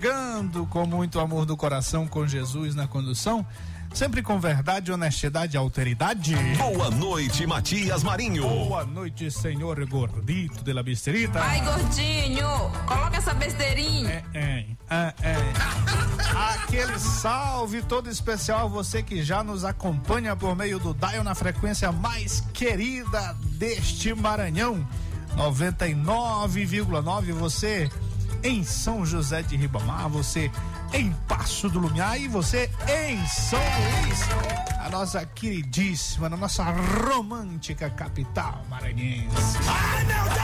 Chegando com muito amor do coração, com Jesus na condução, sempre com verdade, honestidade e alteridade. Boa noite, Matias Marinho. Boa noite, senhor gordito de la besterita. Ai, gordinho, coloca essa besteirinha. É, é, é, é. Aquele salve todo especial a você que já nos acompanha por meio do Dial na frequência mais querida deste Maranhão. 99,9 você em São José de Ribamar, você em Passo do Lumiar e você em São Luís, a nossa queridíssima, a nossa romântica capital maranhense. Ai, meu Deus!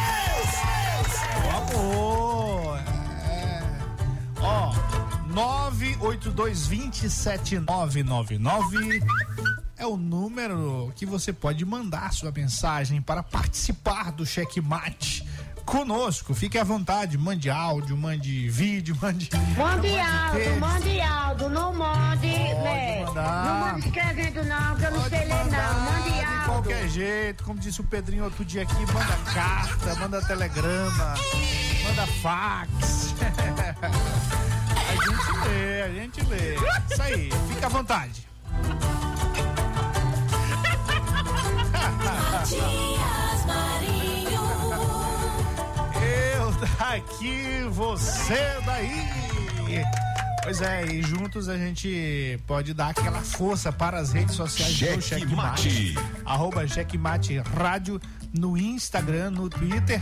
Meu amor! É. Ó, 982207999 é o número que você pode mandar sua mensagem para participar do checkmate conosco. Fique à vontade, mande áudio, mande vídeo, mande. Mande áudio, mande áudio, não mande, né? mandar. Não mande escrevendo não, que eu não sei ler não. Mande de áudio. qualquer jeito, como disse o Pedrinho outro dia aqui, manda carta, manda telegrama, manda fax. a gente lê, a gente lê. Isso aí, fica à vontade. daqui, você daí. Pois é, e juntos a gente pode dar aquela força para as redes sociais do Checkmate. Checkmate. Arroba Checkmate Rádio no Instagram, no Twitter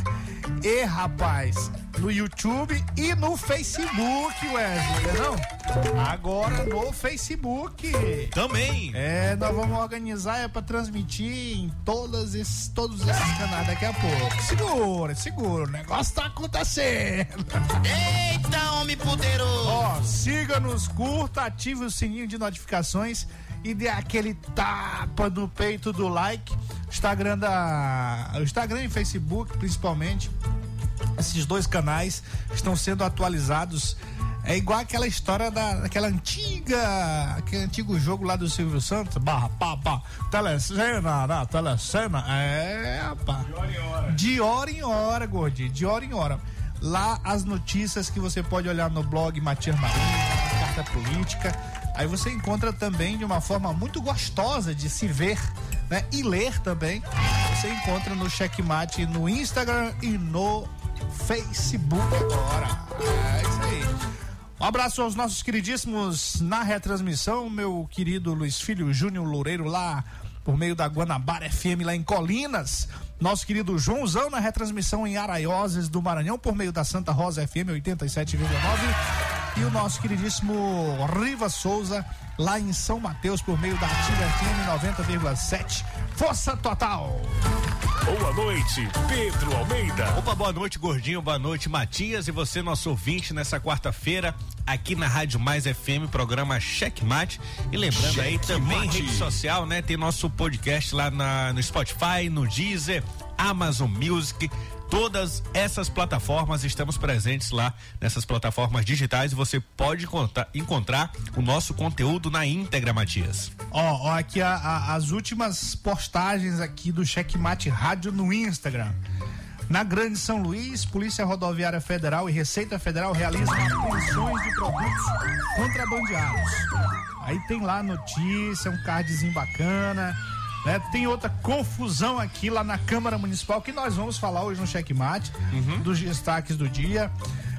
e, rapaz, no YouTube e no Facebook, Wesley, não? Agora no Facebook. Também. É, nós vamos organizar é para transmitir em todas esses, todos esses canais daqui a pouco. Segura, segura, o negócio tá acontecendo. Eita, homem poderoso. Ó, siga-nos, curta, ative o sininho de notificações e dê aquele tapa no peito do like. Instagram da. Instagram e Facebook, principalmente. Esses dois canais estão sendo atualizados. É igual aquela história da, daquela antiga. aquele antigo jogo lá do Silvio Santos. Barra, pá, pá. Telecena, né? Telecena. É, rapaz. De hora em hora. De hora em hora, gordinho. De hora em hora. Lá as notícias que você pode olhar no blog Matias Marinho, carta política. Aí você encontra também de uma forma muito gostosa de se ver, né? E ler também. Você encontra no Checkmate no Instagram e no Facebook agora. É isso aí. Um abraço aos nossos queridíssimos na retransmissão, meu querido Luiz Filho Júnior Loureiro lá por meio da Guanabara FM lá em Colinas. Nosso querido Joãozão na retransmissão em Araioses do Maranhão por meio da Santa Rosa FM 87,9 e o nosso queridíssimo Riva Souza lá em São Mateus por meio da Ativa FM 90,7. Força total! Boa noite, Pedro Almeida. Opa, boa noite, gordinho. Boa noite, Matias. E você, nosso ouvinte, nessa quarta-feira, aqui na Rádio Mais FM, programa Checkmate. E lembrando aí Checkmate. também rede social, né? Tem nosso podcast lá na, no Spotify, no Deezer, Amazon Music. Todas essas plataformas estamos presentes lá nessas plataformas digitais você pode contar- encontrar o nosso conteúdo na íntegra, Matias. Ó, aqui a- a- as últimas postagens aqui do Checkmate Rádio no Instagram. Na Grande São Luís, Polícia Rodoviária Federal e Receita Federal realizam apreensões de produtos contrabandeados. Aí tem lá notícia, um cardzinho bacana. Né? Tem outra confusão aqui lá na Câmara Municipal que nós vamos falar hoje no Checkmate, dos destaques do dia.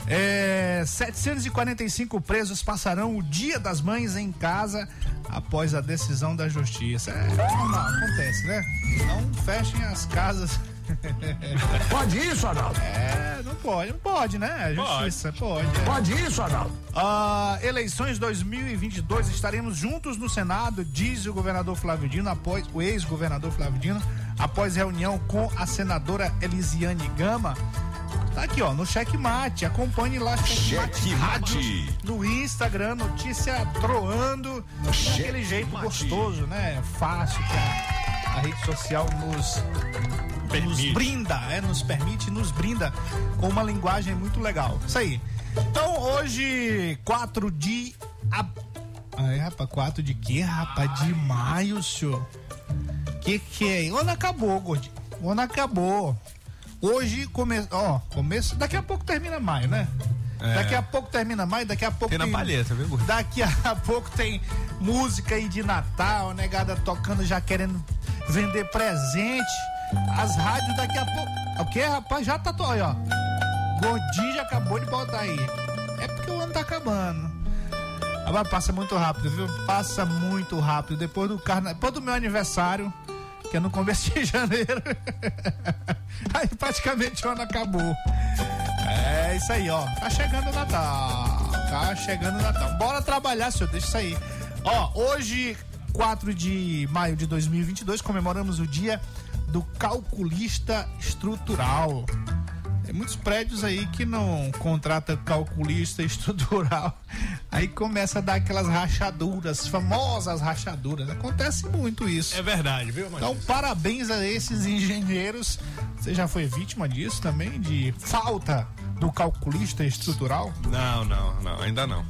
É, 745 presos passarão o Dia das Mães em casa após a decisão da justiça. É normal, acontece, né? Não fechem as casas pode isso, Arnaldo? É, não pode, não pode, né? A justiça pode. Pode, é. pode isso, Arnaldo? Ah, eleições 2022, estaremos juntos no Senado, diz o governador Flávio Dino, após o ex-governador Flávio Dino, após reunião com a senadora Elisiane Gama. Tá aqui, ó, no Checkmate. Acompanhe lá Checkmate. No, no Instagram, notícia troando. Daquele jeito gostoso, né? Fácil que a, a rede social nos, nos brinda, é, nos permite, nos brinda com uma linguagem muito legal. Isso aí. Então, hoje, 4 de. Ai, rapaz, 4 de quê, rapaz? De maio, senhor. Que que é? O ano acabou, gordinho. O ano acabou. Hoje começa, ó, começo, daqui a pouco termina maio, né? É. Daqui a pouco termina maio, daqui a pouco tem, tem na palheta, viu? Daqui a pouco tem música aí de Natal, negada tocando já querendo vender presente. As rádios daqui a pouco. O que, rapaz? Já tá aí, ó. Já acabou de botar aí. É porque o ano tá acabando. Agora passa muito rápido, viu? Passa muito rápido. Depois do carnaval, depois do meu aniversário, que é no começo de janeiro. aí praticamente o ano acabou. É isso aí, ó. Tá chegando o Natal. Tá chegando o Natal. Bora trabalhar, senhor. Deixa isso aí. Ó, hoje, 4 de maio de 2022, comemoramos o dia do calculista estrutural. Tem muitos prédios aí que não contrata calculista estrutural. Aí começa a dar aquelas rachaduras, famosas rachaduras. Acontece muito isso. É verdade, viu, Matheus? Então, parabéns a esses engenheiros. Você já foi vítima disso também? De falta do calculista estrutural? Não, não, não, ainda não.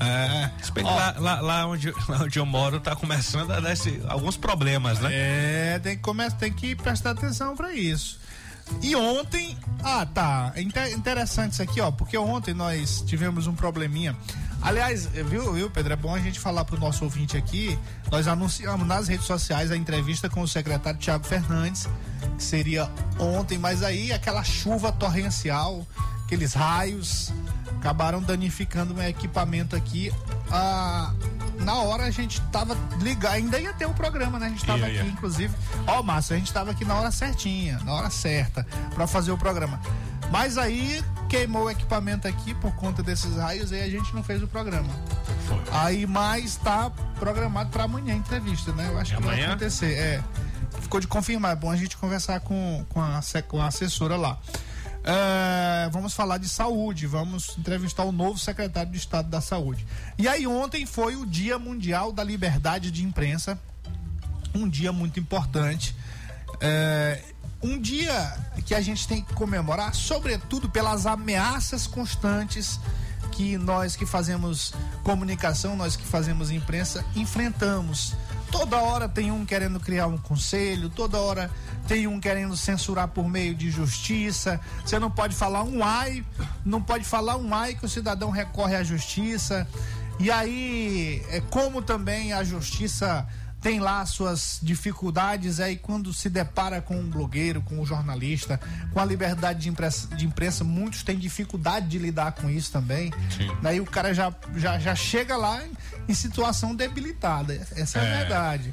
É, lá, lá, lá, onde, lá onde eu moro tá começando a dar esse, alguns problemas, né? É, tem que, começar, tem que prestar atenção para isso. E ontem, ah tá, é interessante isso aqui, ó, porque ontem nós tivemos um probleminha. Aliás, viu, viu, Pedro? É bom a gente falar pro nosso ouvinte aqui. Nós anunciamos nas redes sociais a entrevista com o secretário Tiago Fernandes, que seria ontem, mas aí aquela chuva torrencial, aqueles raios, acabaram danificando meu equipamento aqui. Ah, na hora a gente tava ligado, ainda ia ter o programa, né? A gente tava yeah, aqui, yeah. inclusive. Ó, Márcio, a gente tava aqui na hora certinha, na hora certa, para fazer o programa. Mas aí queimou o equipamento aqui por conta desses raios e a gente não fez o programa. Foi. Aí mais tá programado para amanhã a entrevista, né? Eu acho é que amanhã? vai acontecer. É. Ficou de confirmar, é bom a gente conversar com, com, a, com a assessora lá. É, vamos falar de saúde, vamos entrevistar o novo secretário de Estado da Saúde. E aí, ontem foi o Dia Mundial da Liberdade de Imprensa, um dia muito importante. É, um dia que a gente tem que comemorar, sobretudo pelas ameaças constantes que nós que fazemos comunicação, nós que fazemos imprensa, enfrentamos. Toda hora tem um querendo criar um conselho, toda hora tem um querendo censurar por meio de justiça. Você não pode falar um ai, não pode falar um ai que o cidadão recorre à justiça. E aí, é como também a justiça tem lá suas dificuldades aí quando se depara com um blogueiro, com um jornalista, com a liberdade de imprensa, de imprensa muitos têm dificuldade de lidar com isso também. Sim. Daí o cara já, já, já chega lá em, em situação debilitada. Essa é, é a verdade.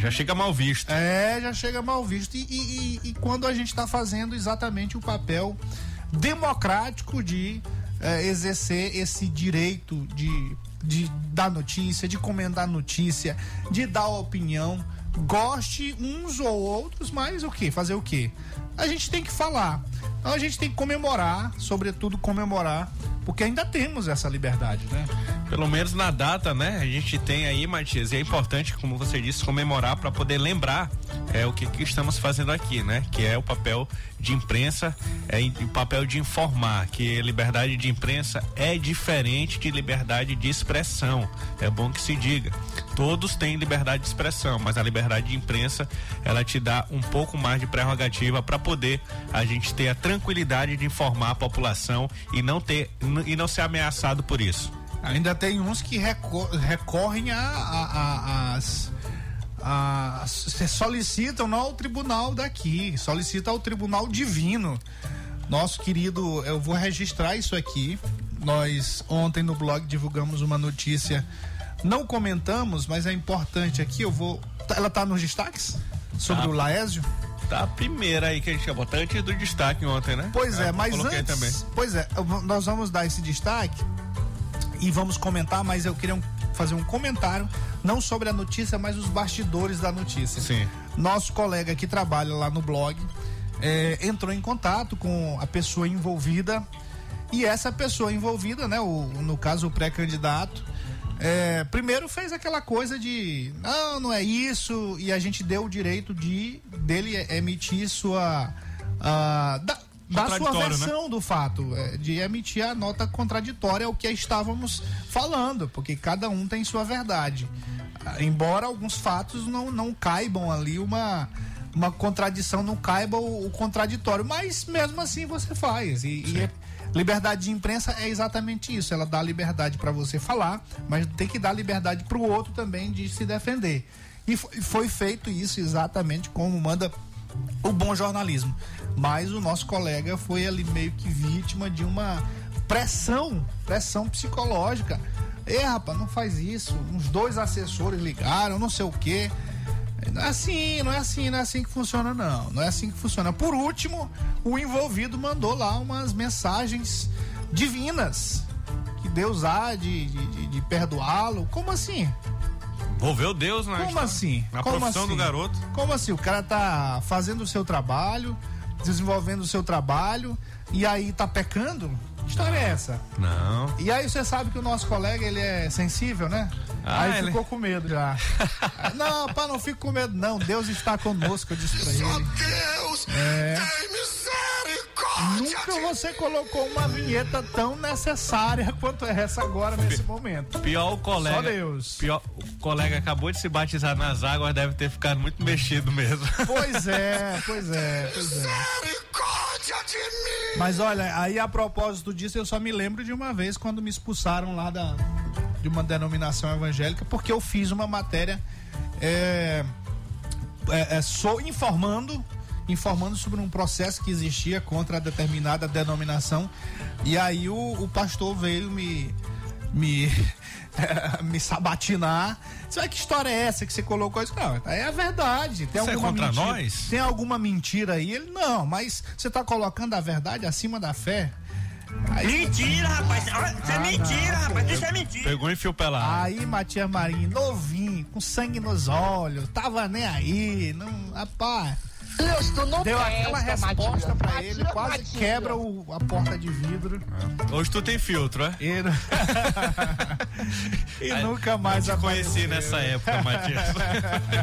Já chega mal visto. É, já chega mal visto. E, e, e, e quando a gente está fazendo exatamente o papel democrático de é, exercer esse direito de de dar notícia, de comentar notícia, de dar opinião. Goste uns ou outros, mas o que? Fazer o que? A gente tem que falar. Então a gente tem que comemorar, sobretudo comemorar, porque ainda temos essa liberdade, né? Pelo menos na data, né? A gente tem aí, Matias, e é importante, como você disse, comemorar para poder lembrar é o que, que, estamos fazendo aqui, né? Que é o papel de imprensa, é o papel de informar, que liberdade de imprensa é diferente de liberdade de expressão. É bom que se diga. Todos têm liberdade de expressão, mas a liberdade de imprensa, ela te dá um pouco mais de prerrogativa para poder a gente ter a tranquilidade de informar a população e não ter e não ser ameaçado por isso. Ainda tem uns que recorrem a, a, a, as a, solicitam não ao tribunal daqui, solicita ao tribunal divino. Nosso querido, eu vou registrar isso aqui. Nós ontem no blog divulgamos uma notícia, não comentamos, mas é importante aqui. Eu vou, ela tá nos destaques sobre ah. o Laésio. Botar a primeira aí que a gente ia botar antes do destaque ontem, né? Pois é, é mas antes. Também. Pois é, nós vamos dar esse destaque e vamos comentar, mas eu queria fazer um comentário, não sobre a notícia, mas os bastidores da notícia. Sim. Nosso colega que trabalha lá no blog é, entrou em contato com a pessoa envolvida e essa pessoa envolvida, né, o, no caso o pré-candidato, é, primeiro fez aquela coisa de não, não é isso e a gente deu o direito de dele emitir sua uh, da, da sua né? versão né? do fato, é, de emitir a nota contraditória ao que estávamos falando, porque cada um tem sua verdade. Embora alguns fatos não, não caibam ali uma, uma contradição, não caiba o, o contraditório, mas mesmo assim você faz. E, e é, liberdade de imprensa é exatamente isso, ela dá liberdade para você falar, mas tem que dar liberdade para o outro também de se defender. E foi, feito isso exatamente como manda o bom jornalismo. Mas o nosso colega foi ali meio que vítima de uma pressão, pressão psicológica. E rapaz, não faz isso. Uns dois assessores ligaram, não sei o quê. Não é assim, não é assim, não é assim que funciona, não. Não é assim que funciona. Por último, o envolvido mandou lá umas mensagens divinas. Que Deus há de, de, de perdoá-lo. Como assim? Envolveu Deus, né? Como assim? Na Como profissão assim? do garoto. Como assim? O cara tá fazendo o seu trabalho, desenvolvendo o seu trabalho, e aí tá pecando? Que história é essa? Não. E aí você sabe que o nosso colega, ele é sensível, né? Ah, aí ele... ficou com medo já. não, pá, não fico com medo, não. Deus está conosco, eu disse pra ele. Só Deus é... Nunca você colocou uma vinheta tão necessária quanto essa agora nesse momento. Pior o colega. Só Deus. Pior, o colega acabou de se batizar nas águas, deve ter ficado muito mexido mesmo. Pois é, pois é, pois é. Mas olha, aí a propósito disso, eu só me lembro de uma vez quando me expulsaram lá da, de uma denominação evangélica, porque eu fiz uma matéria é, é, é, sou informando informando sobre um processo que existia contra determinada denominação. E aí o, o pastor veio me. me me sabatinar. Sabe que história é essa que você colocou isso? Não, é a verdade. Tem você é alguma é contra mentira, nós? Tem alguma mentira aí? Ele, não, mas você está colocando a verdade acima da fé. Aí... Mentira, rapaz. Isso é ah, mentira, não, rapaz. Isso é mentira. Pegou e fio pelado. Aí, Matias Marinho, novinho, com sangue nos olhos, tava nem aí. Não, rapaz. Deus, tu não Deu presta, aquela resposta Matias. pra ele, quase quebra o, a porta de vidro. É. Hoje tu tem filtro, é? E, e nunca mais eu te conheci nessa época, Matias.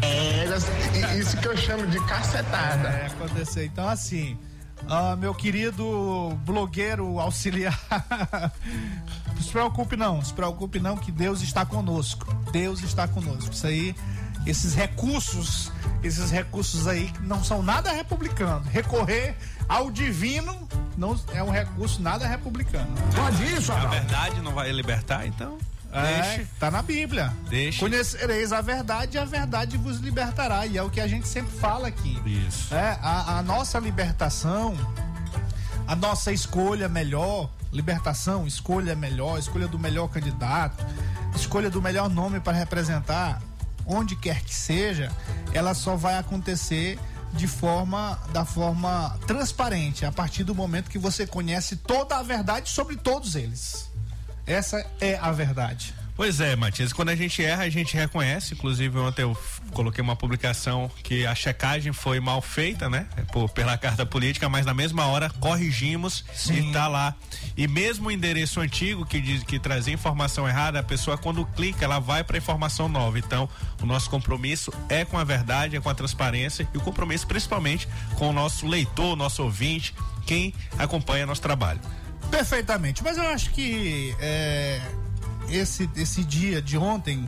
é, isso que eu chamo de cacetada. É, aconteceu. Então, assim, uh, meu querido blogueiro auxiliar, não se preocupe não, se preocupe não, que Deus está conosco. Deus está conosco. Isso aí esses recursos, esses recursos aí que não são nada republicanos. Recorrer ao divino não é um recurso nada republicano. Pode isso, A verdade não vai libertar, então? É, Deixe. tá na Bíblia. Deixe. Conhecereis a verdade e a verdade vos libertará. E é o que a gente sempre fala aqui. Isso. É, a, a nossa libertação, a nossa escolha melhor, libertação, escolha melhor, escolha do melhor candidato, escolha do melhor nome para representar onde quer que seja, ela só vai acontecer de forma da forma transparente a partir do momento que você conhece toda a verdade sobre todos eles. Essa é a verdade. Pois é, Matias, quando a gente erra, a gente reconhece. Inclusive, ontem eu coloquei uma publicação que a checagem foi mal feita, né? Por, pela carta política, mas na mesma hora corrigimos Sim. e tá lá. E mesmo o endereço antigo que, diz, que trazia informação errada, a pessoa quando clica, ela vai para informação nova. Então, o nosso compromisso é com a verdade, é com a transparência e o compromisso principalmente com o nosso leitor, nosso ouvinte, quem acompanha nosso trabalho. Perfeitamente, mas eu acho que é esse, esse dia de ontem,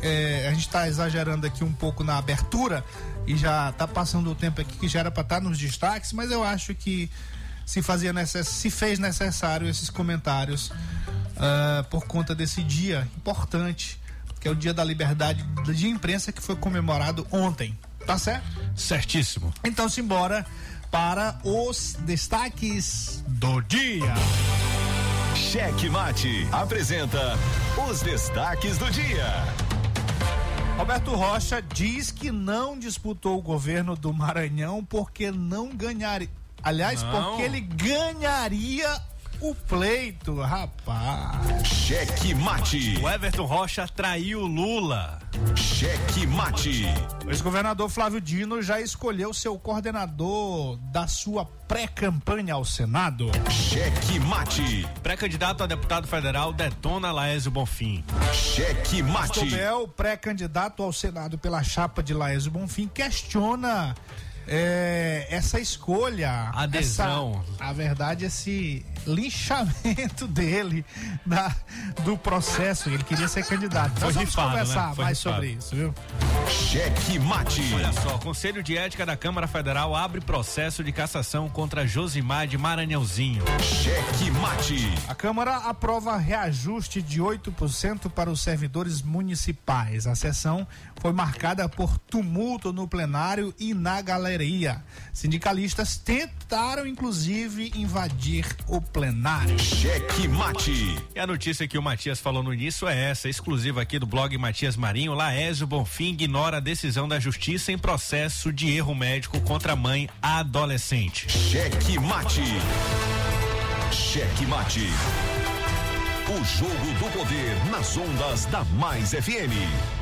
é, a gente está exagerando aqui um pouco na abertura e já está passando o tempo aqui que já era para estar tá nos destaques, mas eu acho que se fazia necess... se fez necessário esses comentários uh, por conta desse dia importante, que é o dia da liberdade de imprensa que foi comemorado ontem. Tá certo? Certíssimo. Então simbora para os destaques do dia. Cheque Mate apresenta os destaques do dia. Roberto Rocha diz que não disputou o governo do Maranhão porque não ganharia. Aliás, Não. porque ele ganharia o pleito, rapaz. Cheque mate. O Everton Rocha traiu Lula. Cheque mate. O ex-governador Flávio Dino já escolheu seu coordenador da sua pré-campanha ao Senado. Cheque mate. Pré-candidato a deputado federal detona Laésio Bonfim. Cheque mate. Tobel, pré-candidato ao Senado pela chapa de Laésio Bonfim, questiona é, essa escolha. Adesão. Essa, a verdade, esse linchamento dele da, do processo. Ele queria ser candidato. Foi Nós vamos rifado, conversar né? Foi mais rifado. sobre isso, viu? Cheque mate. Olha só, Conselho de Ética da Câmara Federal abre processo de cassação contra Josimar de Maranhãozinho. Cheque mate. A Câmara aprova reajuste de 8% para os servidores municipais. A sessão foi marcada por tumulto no plenário e na galeria. Sindicalistas tentaram, inclusive, invadir o plenário. Cheque mate. E a notícia que o Matias falou no início é essa, exclusiva aqui do blog Matias Marinho. Laésio Bonfim ignora a decisão da justiça em processo de erro médico contra a mãe adolescente. Cheque mate. Cheque mate. O jogo do poder nas ondas da Mais FM.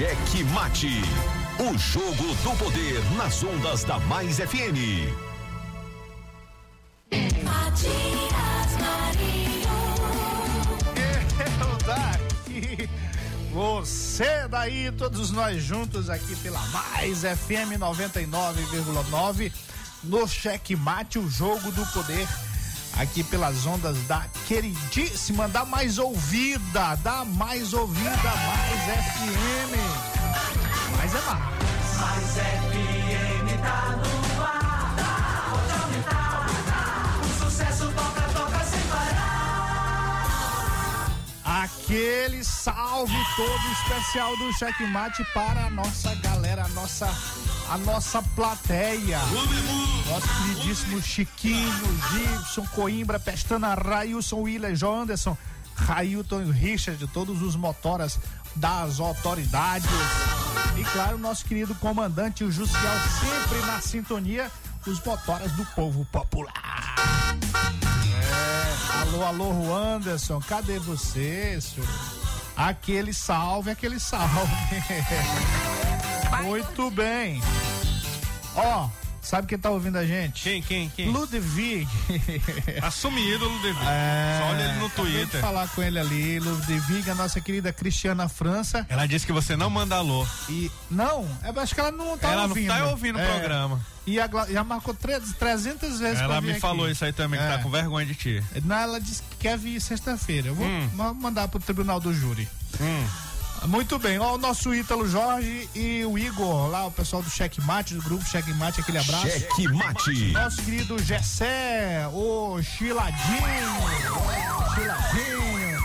Cheque Mate. O jogo do poder nas ondas da Mais FM. Matias Marinho. Eu daqui, você daí, todos nós juntos aqui pela Mais FM 99,9 no Cheque Mate, o jogo do poder. Aqui pelas ondas da queridíssima, da mais ouvida, da mais ouvida, mais FM. Mas é mais. Aquele salve todo especial do Checkmate para a nossa galera, a nossa, a nossa plateia. Nosso queridíssimo Chiquinho, Gibson, Coimbra, Pestana, Railson, Willer, João Anderson, Railton e Richard, todos os motoras das autoridades. E claro, nosso querido comandante, o Jussiel, sempre na sintonia, os motoras do povo popular. É, alô, alô, Juan Anderson, cadê você, senhor? Aquele salve, aquele salve. Muito bem. Ó, sabe quem tá ouvindo a gente? Quem, quem, quem? Ludwig. Assumido, Ludwig. É, Só olha ele no Twitter. falar com ele ali, Ludwig, a nossa querida Cristiana França. Ela disse que você não manda alô. E não, eu acho que ela não tá Ela ouvindo. não tá ouvindo o É, programa. E a já marcou tre- 300 vezes Ela me aqui. falou isso aí também, que É. tá com vergonha de ti. Não, ela disse que quer vir sexta-feira. Eu vou Hum. ma- mandar pro tribunal do júri. Muito bem, ó, o nosso Ítalo Jorge e o Igor, lá, o pessoal do Checkmate, do grupo Checkmate, aquele abraço. Cheque Mate. Nosso querido Gessé, o Chiladinho, Chiladinho,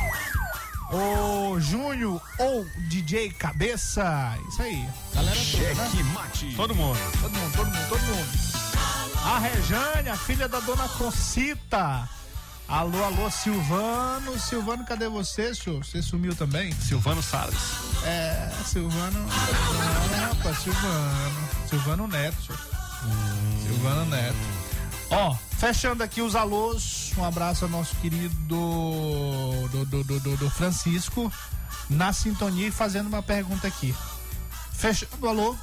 o Júnior, ou DJ Cabeça, isso aí, galera toda, né? Cheque Mate. Todo mundo. Todo mundo, todo mundo, todo mundo. A Rejane, a filha da dona Concita. Alô, alô, Silvano. Silvano, cadê você, senhor? Você sumiu também? Silvano Salles. É, Silvano. Rapaz, Silvano. Silvano Neto, senhor. Silvano Neto. Ó, fechando aqui os alôs, um abraço ao nosso querido do, do, do, do- do Francisco na sintonia e fazendo uma pergunta aqui. Fechando o alô.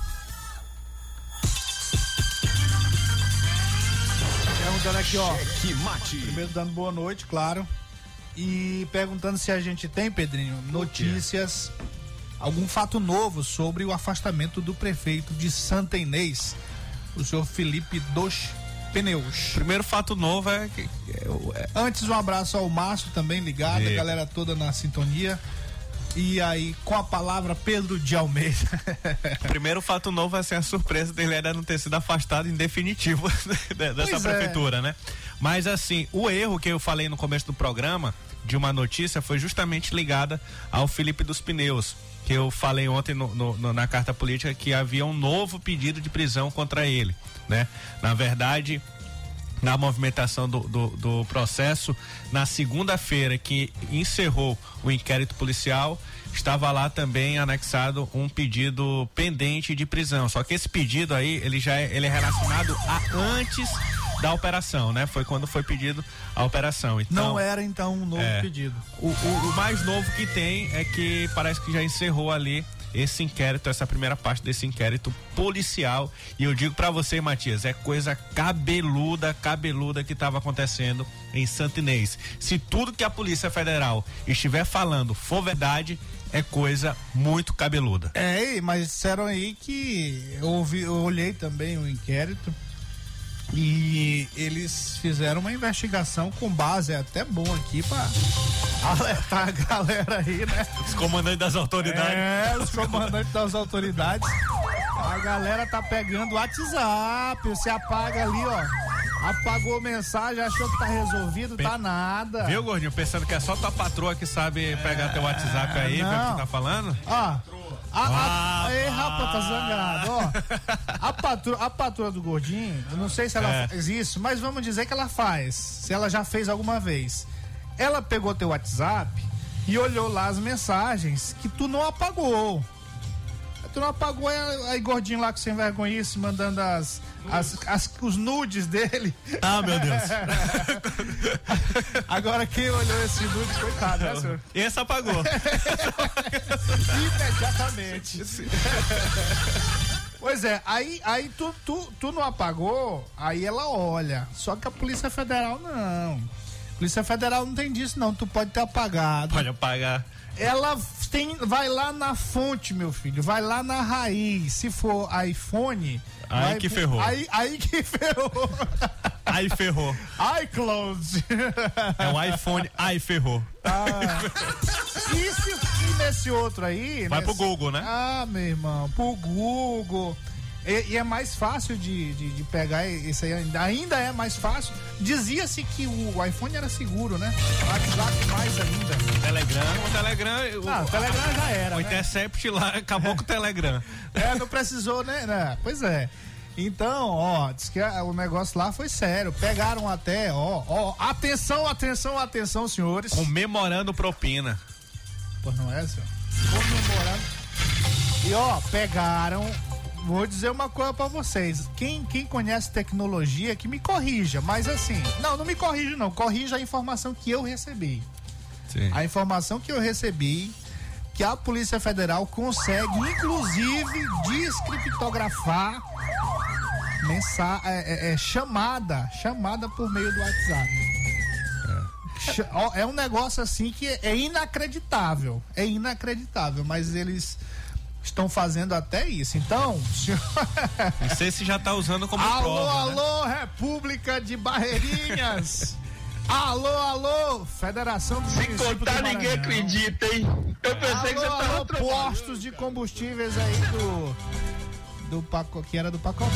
Perguntando aqui, ó. Cheque mate. Primeiro dando boa noite, claro. E perguntando se a gente tem, Pedrinho, notícias, algum fato novo sobre o afastamento do prefeito de Santa Inês, o senhor Felipe dos Pneus. Primeiro fato novo é que é é- Antes, um abraço ao Márcio também ligado, a E- galera toda na sintonia. E aí, com a palavra, Pedro de Almeida. primeiro fato novo é ser a surpresa dele ainda não ter sido afastado em definitivo de- dessa Pois é. prefeitura, né? Mas assim, o erro que eu falei no começo do programa de uma notícia foi justamente ligada ao Felipe dos Pneus. Que eu falei ontem no- no- na carta política que havia um novo pedido de prisão contra ele, né? Na verdade, na movimentação do, do, do processo, na segunda-feira que encerrou o inquérito policial, estava lá também anexado um pedido pendente de prisão. Só que esse pedido aí, ele já é, ele é relacionado a antes da operação, né? Foi quando foi pedido a operação. Então, Não era, então, um novo É. pedido. o, o- o mais novo que tem é que parece que já encerrou ali esse inquérito, essa primeira parte desse inquérito policial. E eu digo pra você, Matias, é coisa cabeluda, cabeluda que estava acontecendo em Santa Inês. Se tudo que a Polícia Federal estiver falando for verdade, é coisa muito cabeluda. É, mas disseram aí que eu, ouvi, eu olhei também o inquérito e eles fizeram uma investigação com base, é até bom aqui pra alertar a galera aí, né? Os comandantes das autoridades. É, os comandantes das autoridades. A galera tá pegando o WhatsApp, você apaga ali, ó. Apagou mensagem, achou que tá resolvido, tá nada. Viu, gordinho? Pensando que é só tua patroa que sabe pegar teu WhatsApp aí, ver o que tá falando? Ó. A, a, Ah, ei, rapaz, tá zangado, ó. A patroa, a patroa do gordinho, eu não sei se ela É. faz isso, mas vamos dizer que ela faz. Se ela já fez alguma vez. Ela pegou teu WhatsApp e olhou lá as mensagens que tu não apagou. Tu não apagou aí, aí gordinho lá com sem vergonhice, mandando as, as, as- os nudes dele. Ah, meu Deus. Agora quem olhou esse nude, coitado, né, senhor? Esse apagou. Imediatamente. Pois é, aí, aí tu, tu, tu não apagou, aí ela olha. Só que a Polícia Federal não. Polícia Federal não tem disso, não. Tu pode ter apagado. Pode apagar. Ela tem, vai lá na fonte, meu filho. Vai lá na raiz. Se for iPhone. Aí vai que ferrou. Aí, aí que ferrou. Aí ferrou. iCloud. É um iPhone, aí ferrou. E, se, e nesse outro aí. Vai nesse- pro Google, né? Ah, meu irmão, pro Google. E, e é mais fácil de, de, de pegar isso aí, ainda, ainda é mais fácil. Dizia-se que o iPhone era seguro, né? O WhatsApp mais ainda. Telegram, o Telegram. o- Ah, o Telegram já era. O né? Intercept lá acabou com o Telegram. É, não precisou, né? né? Pois é. Então, ó, diz que a- o negócio lá foi sério. Pegaram até, ó, ó, atenção, atenção, atenção, senhores. Comemorando propina. Pô, não é, senhor? Comemorando. E ó, pegaram. Vou dizer uma coisa pra vocês. Quem, quem conhece tecnologia, que me corrija. Mas assim, não, não me corrija, não. Corrija a informação que eu recebi. Sim. A informação que eu recebi que a Polícia Federal consegue, inclusive, descriptografar mensa é, é, é, chamada, chamada por meio do WhatsApp. Ó, É um negócio assim que é inacreditável. É inacreditável, mas eles estão fazendo até isso. Então, senhor... Não sei se já tá usando como alô, prova. né? alô, República de Barreirinhas. alô, alô, Federação do Se contar, ninguém acredita, hein? Eu pensei que você alô, tava alô, postos de combustíveis aí do do Paco, que era do Pacomã.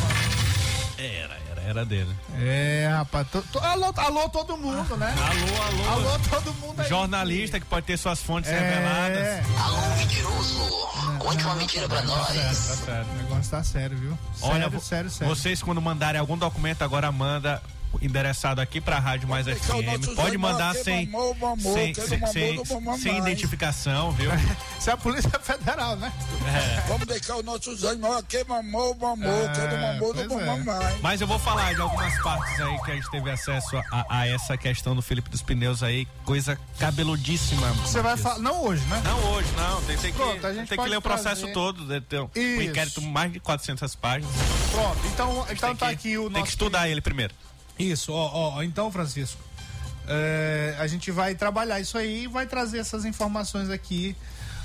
Era, era, era dele. É, rapaz, to- to- alô, alô todo mundo, né? Alô, alô. Alô todo mundo aí. Jornalista que pode ter suas fontes É, reveladas. Alô, mentiroso. Conte uma mentira pra Tá nós. certo. o negócio tá sério, viu? Olha, sério, vo- sério, sério. vocês quando mandarem algum documento agora manda endereçado aqui pra Rádio Mais FM. Pode mandar sem, sem, identificação, viu? Isso é a Polícia Federal, né? Vamos deixar o nosso Zé Marque, mamou, mamou, É, quero mamou, é. mais. Mas eu vou falar de algumas partes aí que a gente teve acesso a, a essa questão do Felipe dos Pneus aí, coisa cabeludíssima. Você vai falar. Não hoje, né? Não hoje, não. Tem, tem Pronto, que, a gente tem que ler o processo trazer- todo. né, Tem um, um inquérito mais de 400 páginas. Pronto. Então, então Tem tá que- aqui o Tem nosso. que estudar ele primeiro. Isso, ó, ó, então, Francisco, é, a gente vai trabalhar isso aí e vai trazer essas informações aqui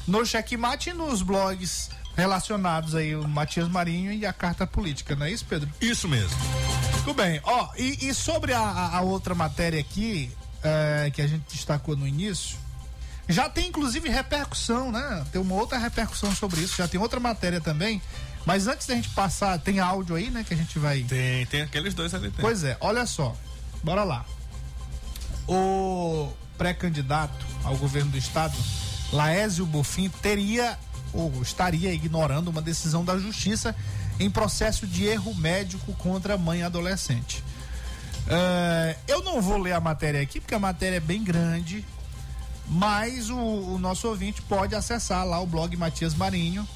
no Checkmate e nos blogs relacionados aí, o Matias Marinho e a Carta Política, não é isso, Pedro? Isso mesmo. Tudo bem, ó, e, e sobre a, a- a outra matéria aqui, é, que a gente destacou no início, já tem inclusive repercussão, né? Tem uma outra repercussão sobre isso, já tem outra matéria também, mas antes da gente passar, tem áudio aí, né, que a gente vai... Tem, tem aqueles dois ali. Tem. Pois é, olha só. Bora lá. O pré-candidato ao governo do estado, Laésio Bofim, teria ou estaria ignorando uma decisão da justiça em processo de erro médico contra a mãe adolescente. É, eu não vou ler a matéria aqui, porque a matéria é bem grande, mas o, o nosso ouvinte pode acessar lá o blog Matias Marinho,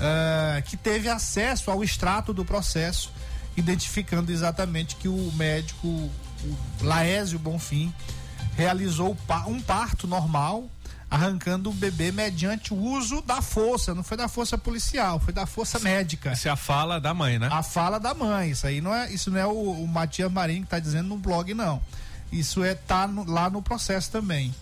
eh, que teve acesso ao extrato do processo, identificando exatamente que o médico o Laésio Bonfim realizou um parto normal, arrancando o bebê mediante o uso da força, não foi da força policial, foi da força médica. Essa é a fala da mãe, né? A fala da mãe, isso aí não é, isso não é o, o Matias Marinho que está dizendo no blog, não. Isso é tá no- lá no processo também.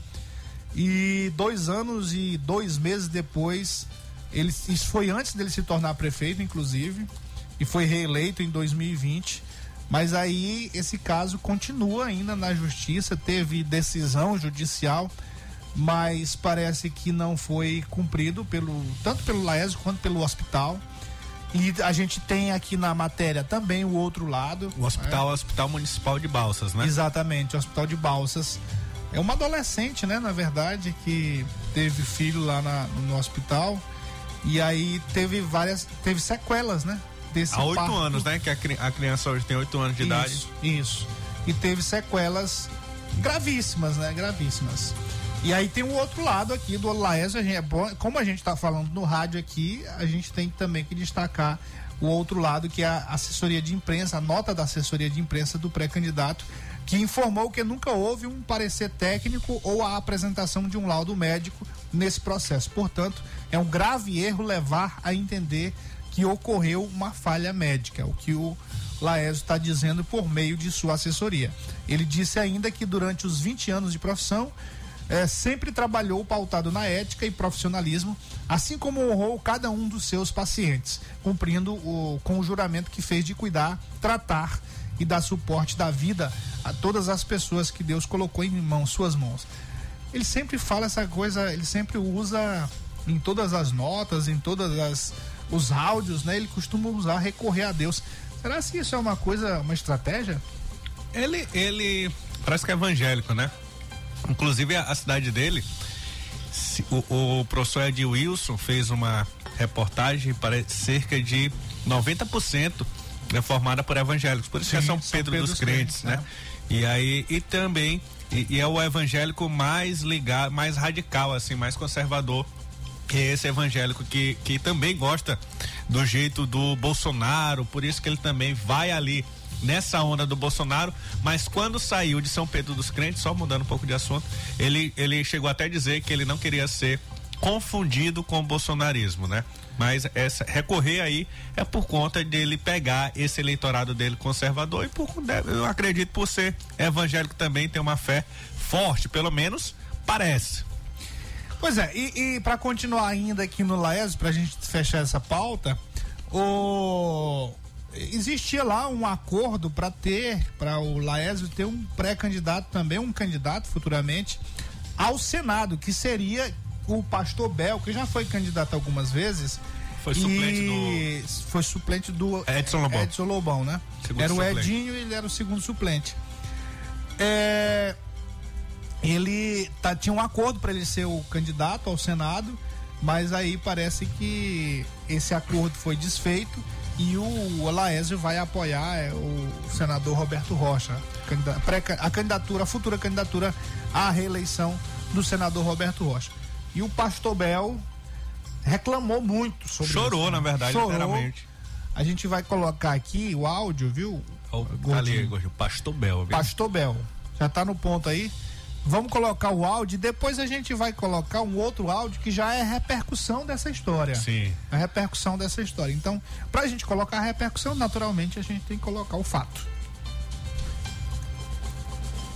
E dois anos e dois meses depois, ele, isso foi antes dele se tornar prefeito, inclusive, e foi reeleito em 2020. Mas aí esse caso continua ainda na justiça, teve decisão judicial, mas parece que não foi cumprido pelo tanto pelo Laésio quanto pelo hospital. E a gente tem aqui na matéria também o outro lado. O hospital é o Hospital Municipal de Balsas, né? Exatamente, o Hospital de Balsas. É uma adolescente, né, na verdade, que teve filho lá na- no hospital. E aí teve várias. Teve sequelas, né? Desse Há oito anos, né? Que a, cri- a criança hoje tem oito anos de idade. Isso, isso. E teve sequelas gravíssimas, né? Gravíssimas. E aí tem o outro lado aqui do gente- é bom- como a gente está falando no rádio aqui, a gente tem também que destacar o outro lado, que é a assessoria de imprensa, a nota da assessoria de imprensa do pré-candidato, que informou que nunca houve um parecer técnico ou a apresentação de um laudo médico nesse processo. Portanto, é um grave erro levar a entender que ocorreu uma falha médica, o que o Laésio está dizendo por meio de sua assessoria. Ele disse ainda que durante os 20 anos de profissão, eh, sempre trabalhou pautado na ética e profissionalismo, assim como honrou cada um dos seus pacientes, cumprindo o, com o juramento que fez de cuidar, tratar e dar suporte da vida a todas as pessoas que Deus colocou em mãos, suas mãos. Ele sempre fala essa coisa, ele sempre usa em todas as notas, em todas as os áudios, né? Ele costuma usar recorrer a Deus. Será que isso é uma coisa, uma estratégia? Ele, ele parece que é evangélico, né? Inclusive a, a cidade dele, se- o, o professor Ed Wilson fez uma reportagem para cerca de 90% é formada por evangélicos. Por isso que é Sim, São São Pedro, Pedro dos dos Crentes, Crentes, né? E aí, e também, e, e é o evangélico mais ligado, mais radical, assim, mais conservador que é esse evangélico que, que também gosta do jeito do Bolsonaro, por isso que ele também vai ali nessa onda do Bolsonaro, mas quando saiu de São Pedro dos Crentes, só mudando um pouco de assunto, ele, ele chegou até a dizer que ele não queria ser confundido com o bolsonarismo, né? Mas essa, recorrer aí é por conta dele pegar esse eleitorado dele conservador e por, eu acredito por ser evangélico também tem uma fé forte, pelo menos parece. Pois é, e, e para continuar ainda aqui no Laésio, pra gente fechar essa pauta, o existia lá um acordo para ter, para o Laésio ter um pré-candidato também, um candidato futuramente ao Senado, que seria o pastor Bel, que já foi candidato algumas vezes. Foi suplente e Foi suplente do Edson Lobão. Edson Lobão, né? Segundo era o suplente. Edinho e ele era o segundo suplente. É, ele tá, tinha um acordo para ele ser o candidato ao Senado, mas aí parece que esse acordo foi desfeito E o Laésio vai apoiar é, o senador Roberto Rocha, a candidatura, a futura candidatura à reeleição do senador Roberto Rocha. E o Pastor Bel reclamou muito sobre Chorou, isso, né? na verdade, Chorou. literalmente. A gente vai colocar aqui o áudio, viu? Ó, Tá ali. Gordinho, Pastor Bel. viu? Pastor Bel. Já tá no ponto aí. Vamos colocar o áudio e depois a gente vai colocar um outro áudio que já é repercussão dessa história. Sim. A repercussão dessa história. Então, pra gente colocar a repercussão, naturalmente a gente tem que colocar o fato.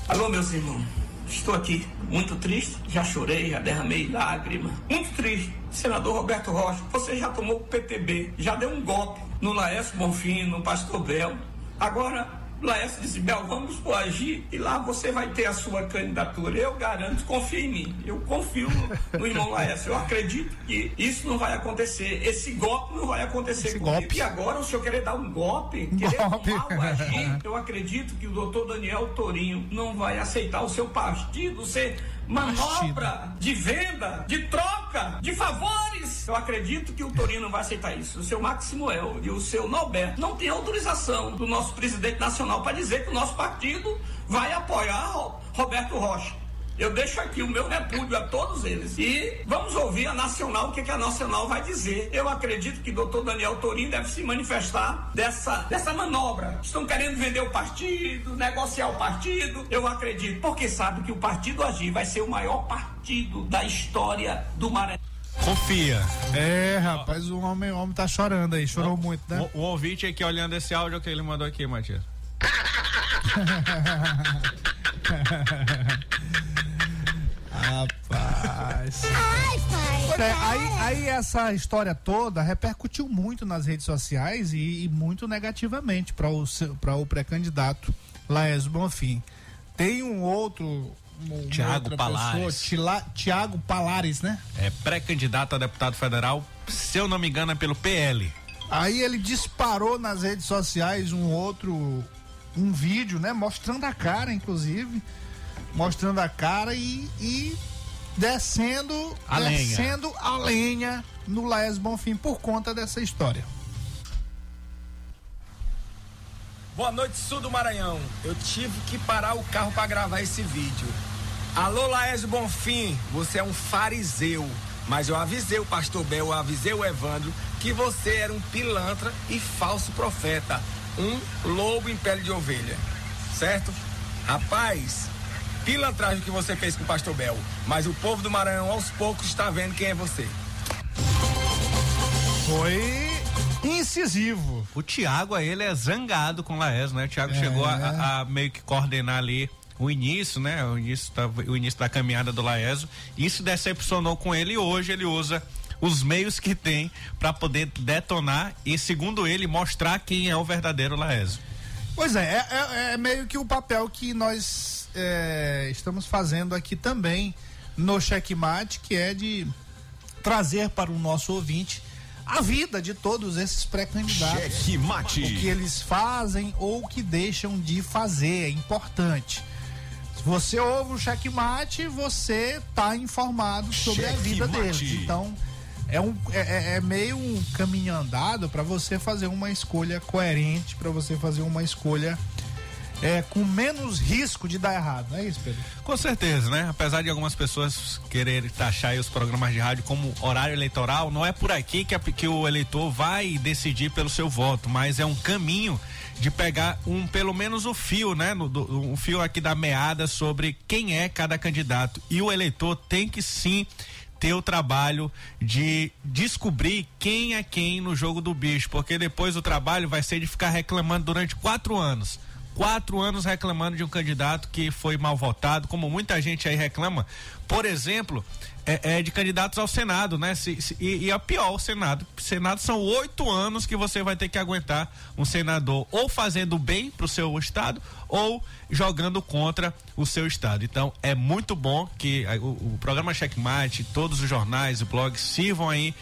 Alô, meus irmãos. Estou aqui muito triste, já chorei, já derramei lágrima. Muito triste. Senador Roberto Rocha, você já tomou o PTB, já deu um golpe no Laércio Bonfim, no Pastor Bel. Agora, Laércio disse, Bel, vamos coagir e lá você vai ter a sua candidatura. Eu garanto, confia em mim. Eu confio no, no irmão Laércio. Eu acredito que isso não vai acontecer. Esse golpe não vai acontecer Esse comigo. golpe. E agora o senhor querer dar um golpe, querer Golpe. mal agir, eu acredito que o doutor Daniel Torinho não vai aceitar o seu partido ser manobra de venda, de troca, de favores. Eu acredito que o Torinho não vai aceitar isso. O seu Maximuel e o seu Norberto não têm autorização do nosso presidente nacional para dizer que o nosso partido vai apoiar Ro- Roberto Rocha. Eu deixo aqui o meu repúdio a todos eles. E vamos ouvir a Nacional, o que, que a Nacional vai dizer. Eu acredito que o doutor Daniel Torinho deve se manifestar dessa, dessa manobra. Estão querendo vender o partido, negociar o partido. Eu acredito, porque sabe que o Partido Agir vai ser o maior partido da história do Maranhão. Confia. É, rapaz, o homem, o homem tá chorando aí, chorou muito, né? O, o ouvinte aqui olhando esse áudio que ele mandou aqui, Matias. Rapaz. Pois é, aí, aí essa história toda repercutiu muito nas redes sociais e, e muito negativamente para o, pra o pré-candidato Laésio Bonfim. Tem um outro. Tiago Palares. pessoa, Tiago Palares, né? É pré-candidato a deputado federal, se eu não me engano, é pelo PL. Aí ele disparou nas redes sociais um outro, um vídeo, né? Mostrando a cara, inclusive. Mostrando a cara e, e descendo, A lenha. descendo a lenha no Laes Bonfim por conta dessa história. Boa noite, sul do Maranhão. Eu tive que parar o carro para gravar esse vídeo. Alô, Laésio Bonfim, você é um fariseu. Mas eu avisei o pastor Bel, eu avisei o Evandro que você era um pilantra e falso profeta. Um lobo em pele de ovelha. Certo? Rapaz, pilantragem que você fez com o pastor Bel. Mas o povo do Maranhão aos poucos está vendo quem é você. Foi incisivo. O Thiago, aí, ele é zangado com o Laes, né? O Thiago É. chegou a, a meio que coordenar ali o início, né? O início, da, o início da caminhada do Laésio. Isso decepcionou com ele e hoje ele usa os meios que tem para poder detonar e, segundo ele, mostrar quem é o verdadeiro Laésio. Pois é, é, é- é meio que o papel que nós é, estamos fazendo aqui também no Checkmate, que é de trazer para o nosso ouvinte a vida de todos esses pré-candidatos. Checkmate. O que eles fazem ou o que deixam de fazer, é importante. Se você ouve o checkmate, você está informado sobre a vida Checkmate. deles. Então, é, um, é- é, é meio um caminho andado para você fazer uma escolha coerente, para você fazer uma escolha é, com menos risco de dar errado, não é isso, Pedro? Com certeza, né? Apesar de algumas pessoas quererem taxar os programas de rádio como horário eleitoral, não é por aqui que, a- que o eleitor vai decidir pelo seu voto, mas é um caminho de pegar um pelo menos o fio, né? No, do, um fio aqui da meada sobre quem é cada candidato. E o eleitor tem que sim ter o trabalho de descobrir quem é quem no jogo do bicho, porque depois o trabalho vai ser de ficar reclamando durante quatro anos quatro anos reclamando de um candidato que foi mal votado, como muita gente aí reclama, por exemplo, é, é de candidatos ao Senado, né? Se- se- e, e a pior, o Senado. O Senado são oito anos que você vai ter que aguentar um senador ou fazendo bem pro seu estado ou jogando contra o seu estado. Então é muito bom que o, o programa Checkmate, todos os jornais e blogs sirvam aí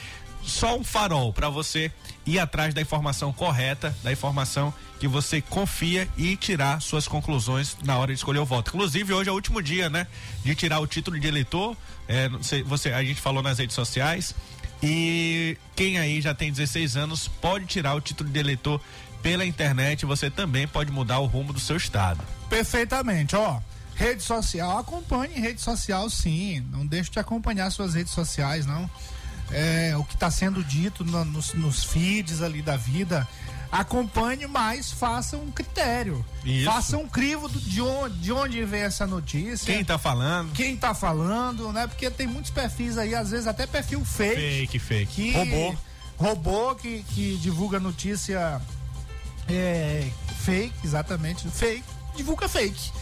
só um farol para você ir atrás da informação correta, da informação que você confia e tirar suas conclusões na hora de escolher o voto. Inclusive, hoje é o último dia, né? De tirar o título de eleitor. É, você, a gente falou nas redes sociais. E quem aí já tem 16 anos pode tirar o título de eleitor pela internet. Você também pode mudar o rumo do seu estado. Perfeitamente, ó. Rede social, acompanhe rede social sim. Não deixe de acompanhar suas redes sociais, não. É, o que está sendo dito no- nos, nos feeds ali da vida. Acompanhe, mas faça um critério. Isso. Faça um crivo do- de, onde, de onde vem essa notícia. Quem tá falando? Quem tá falando, né? Porque tem muitos perfis aí, às vezes até perfil fake. Fake, fake. Que, Robô. Robô que, que divulga notícia é, fake, exatamente. Fake, divulga fake.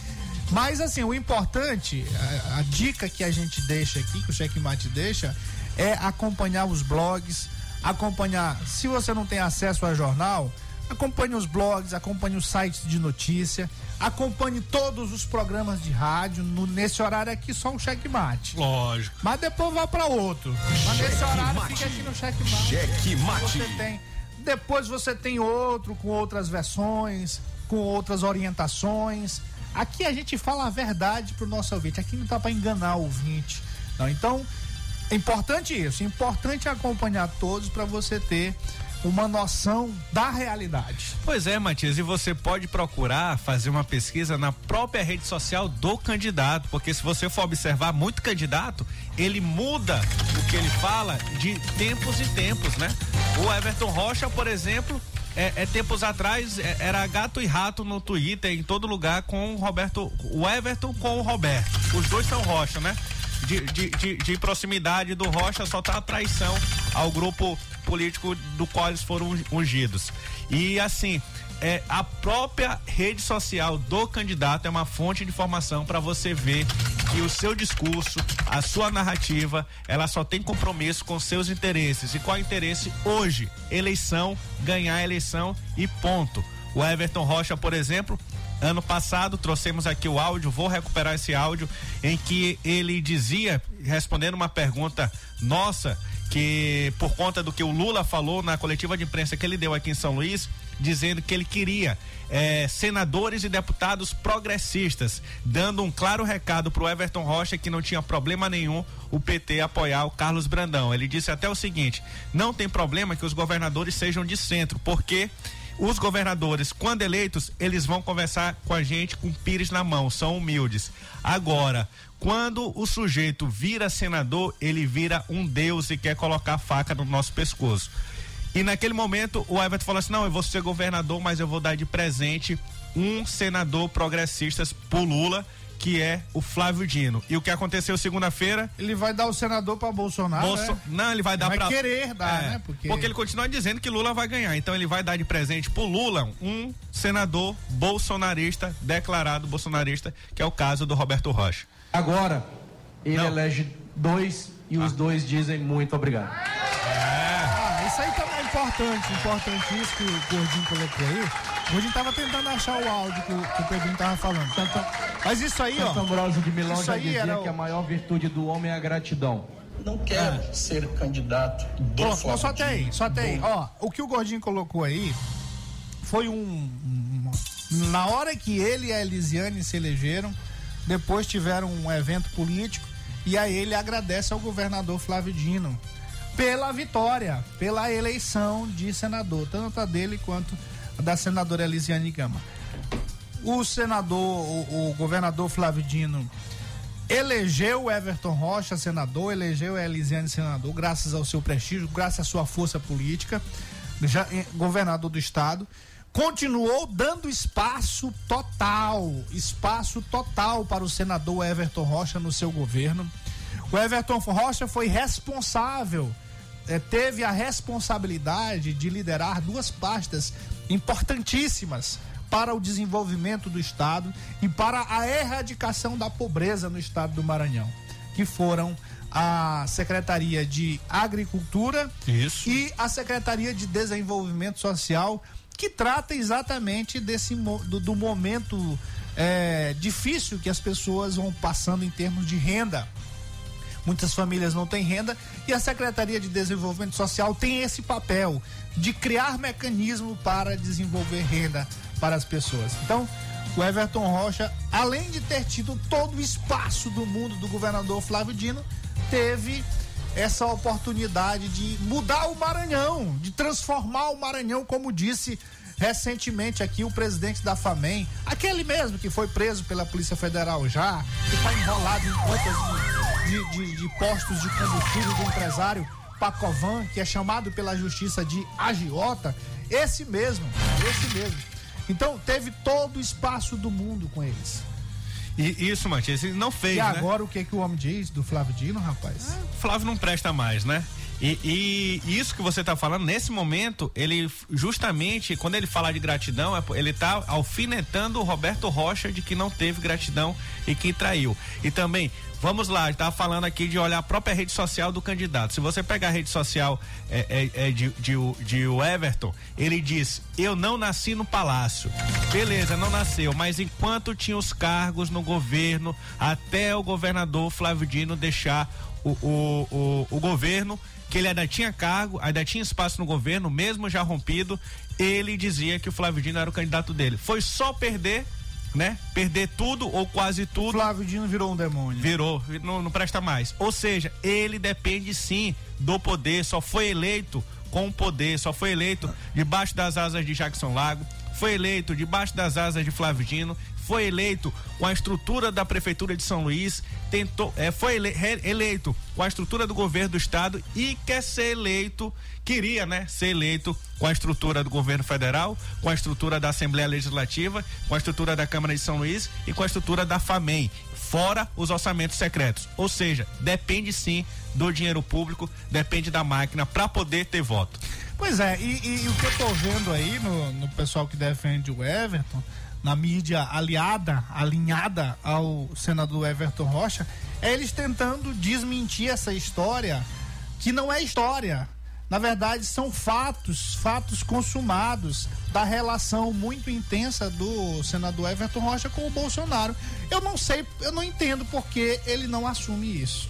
Mas assim, o importante, a, a dica que a gente deixa aqui, que o Checkmate deixa, é acompanhar os blogs, acompanhar. Se você não tem acesso a jornal, acompanhe os blogs, acompanhe os sites de notícia, acompanhe todos os programas de rádio. No- nesse horário aqui, só o Checkmate. Lógico. Mas depois vai para outro. Mas nesse horário fica aqui no Checkmate. Checkmate. Você tem. Depois você tem outro com outras versões, com outras orientações. Aqui a gente fala a verdade pro nosso ouvinte. Aqui não tá para enganar o ouvinte. Não, então é importante isso. É importante acompanhar todos para você ter uma noção da realidade. Pois é, Matias, e você pode procurar fazer uma pesquisa na própria rede social do candidato, porque se você for observar muito candidato, ele muda o que ele fala de tempos e tempos, né? O Everton Rocha, por exemplo, é, é tempos atrás é, era gato e rato no Twitter, em todo lugar, com o Roberto, o Everton com o Roberto. Os dois são Rocha, né? De, de, de, de proximidade do Rocha só tá a traição ao grupo político do qual eles foram ungidos. E assim, é, a própria rede social do candidato é uma fonte de informação para você ver que o seu discurso, a sua narrativa, ela só tem compromisso com seus interesses. E qual é o interesse hoje? Eleição, ganhar a eleição e ponto. O Everton Rocha, por exemplo, Ano passado trouxemos aqui o áudio, vou recuperar esse áudio, em que ele dizia, respondendo uma pergunta nossa, que por conta do que o Lula falou na coletiva de imprensa que ele deu aqui em São Luís, dizendo que ele queria eh, senadores e deputados progressistas, dando um claro recado para o Everton Rocha que não tinha problema nenhum o PT apoiar o Carlos Brandão. Ele disse até o seguinte: não tem problema que os governadores sejam de centro, porque os governadores, quando eleitos, eles vão conversar com a gente com pires na mão, são humildes. Agora, quando o sujeito vira senador, ele vira um deus e quer colocar faca no nosso pescoço. E naquele momento o Everton falou assim: não, eu vou ser governador, mas eu vou dar de presente um senador progressista pro Lula, que é o Flávio Dino. E o que aconteceu segunda-feira? Ele vai dar o senador para Bolsonaro. Bolso- né? Não, ele vai dar vai pra. querer dar, É, né? Porque... Porque ele continua dizendo que Lula vai ganhar. Então ele vai dar de presente pro Lula um senador bolsonarista, declarado bolsonarista, que é o caso do Roberto Rocha. Agora, ele Não. elege dois e os dois dizem muito obrigado. Ah, isso aí é importante, importante isso que o Gordinho colocou aí. O Gordinho tava tentando achar o áudio que o, que o Pedrinho tava falando. Mas isso aí, ó. Santo Ambrósio de Milão isso já aí dizia era que a maior virtude do homem é a gratidão. Não quero ser candidato do Pronto, Flávio só tem, só tem. Ó, o que o Gordinho colocou aí foi um, um- Na hora que ele e a Elisiane se elegeram, depois tiveram um evento político e aí ele agradece ao governador Flávio Dino pela vitória, pela eleição de senador, tanto a dele quanto a da senadora Elisiane Gama. O senador, o, o governador Flávio Dino elegeu Everton Rocha senador, elegeu Elisiane senador, graças ao seu prestígio, graças à sua força política, já eh, governador do estado. Continuou dando espaço total, espaço total para o senador Everton Rocha no seu governo. O Everton Rocha foi responsável, eh, teve a responsabilidade de liderar duas pastas importantíssimas para o desenvolvimento do estado e para a erradicação da pobreza no estado do Maranhão, que foram a Secretaria de Agricultura Isso. e a Secretaria de Desenvolvimento Social, que trata exatamente desse do, do momento eh, difícil que as pessoas vão passando em termos de renda. Muitas famílias não têm renda e a Secretaria de Desenvolvimento Social tem esse papel de criar mecanismo para desenvolver renda para as pessoas. Então, o Everton Rocha, além de ter tido todo o espaço do mundo do governador Flávio Dino, teve essa oportunidade de mudar o Maranhão, de transformar o Maranhão, como disse recentemente aqui o presidente da FAMEM, aquele mesmo que foi preso pela Polícia Federal já, que está enrolado em contas de, de, de postos de combustível do empresário Pacovan, que é chamado pela justiça de agiota, esse mesmo, esse mesmo. Então teve todo o espaço do mundo com eles. E isso, Matias, ele não fez, E né? agora o que que o homem diz do Flávio Dino, rapaz? Flávio não presta mais, né? E, e isso que você está falando, nesse momento, ele justamente, quando ele fala de gratidão, é ele está alfinetando o Roberto Rocha de que não teve gratidão e que traiu. E também, vamos lá, está falando aqui de olhar a própria rede social do candidato. Se você pegar a rede social é, é, é de, de, de o Everton, ele diz: Eu não nasci no palácio. Beleza, não nasceu, mas enquanto tinha os cargos no governo, até o governador Flávio Dino deixar o, o, o, o governo, que ele ainda tinha cargo, ainda tinha espaço no governo, mesmo já rompido, ele dizia que o Flávio Dino era o candidato dele. Foi só perder, né? Perder tudo ou quase tudo. Flávio Dino virou um demônio. Virou, não, não presta mais. Ou seja, ele depende sim do poder, só foi eleito com o poder, só foi eleito debaixo das asas de Jackson Lago, foi eleito debaixo das asas de Flávio Dino, foi eleito com a estrutura da prefeitura de São Luís, tentou, é, foi ele- eleito com a estrutura do governo do estado e quer ser eleito, queria, né, ser eleito com a estrutura do governo federal, com a estrutura da Assembleia Legislativa, com a estrutura da Câmara de São Luís e com a estrutura da FAMEM, fora os orçamentos secretos. Ou seja, depende sim do dinheiro público, depende da máquina para poder ter voto. Pois é, e, e- e o que eu tô vendo aí no, no pessoal que defende o Everton, na mídia aliada, alinhada ao senador Everton Rocha, é eles tentando desmentir essa história que não é história. Na verdade, são fatos, fatos consumados da relação muito intensa do senador Everton Rocha com o Bolsonaro. Eu não sei, eu não entendo porque ele não assume isso.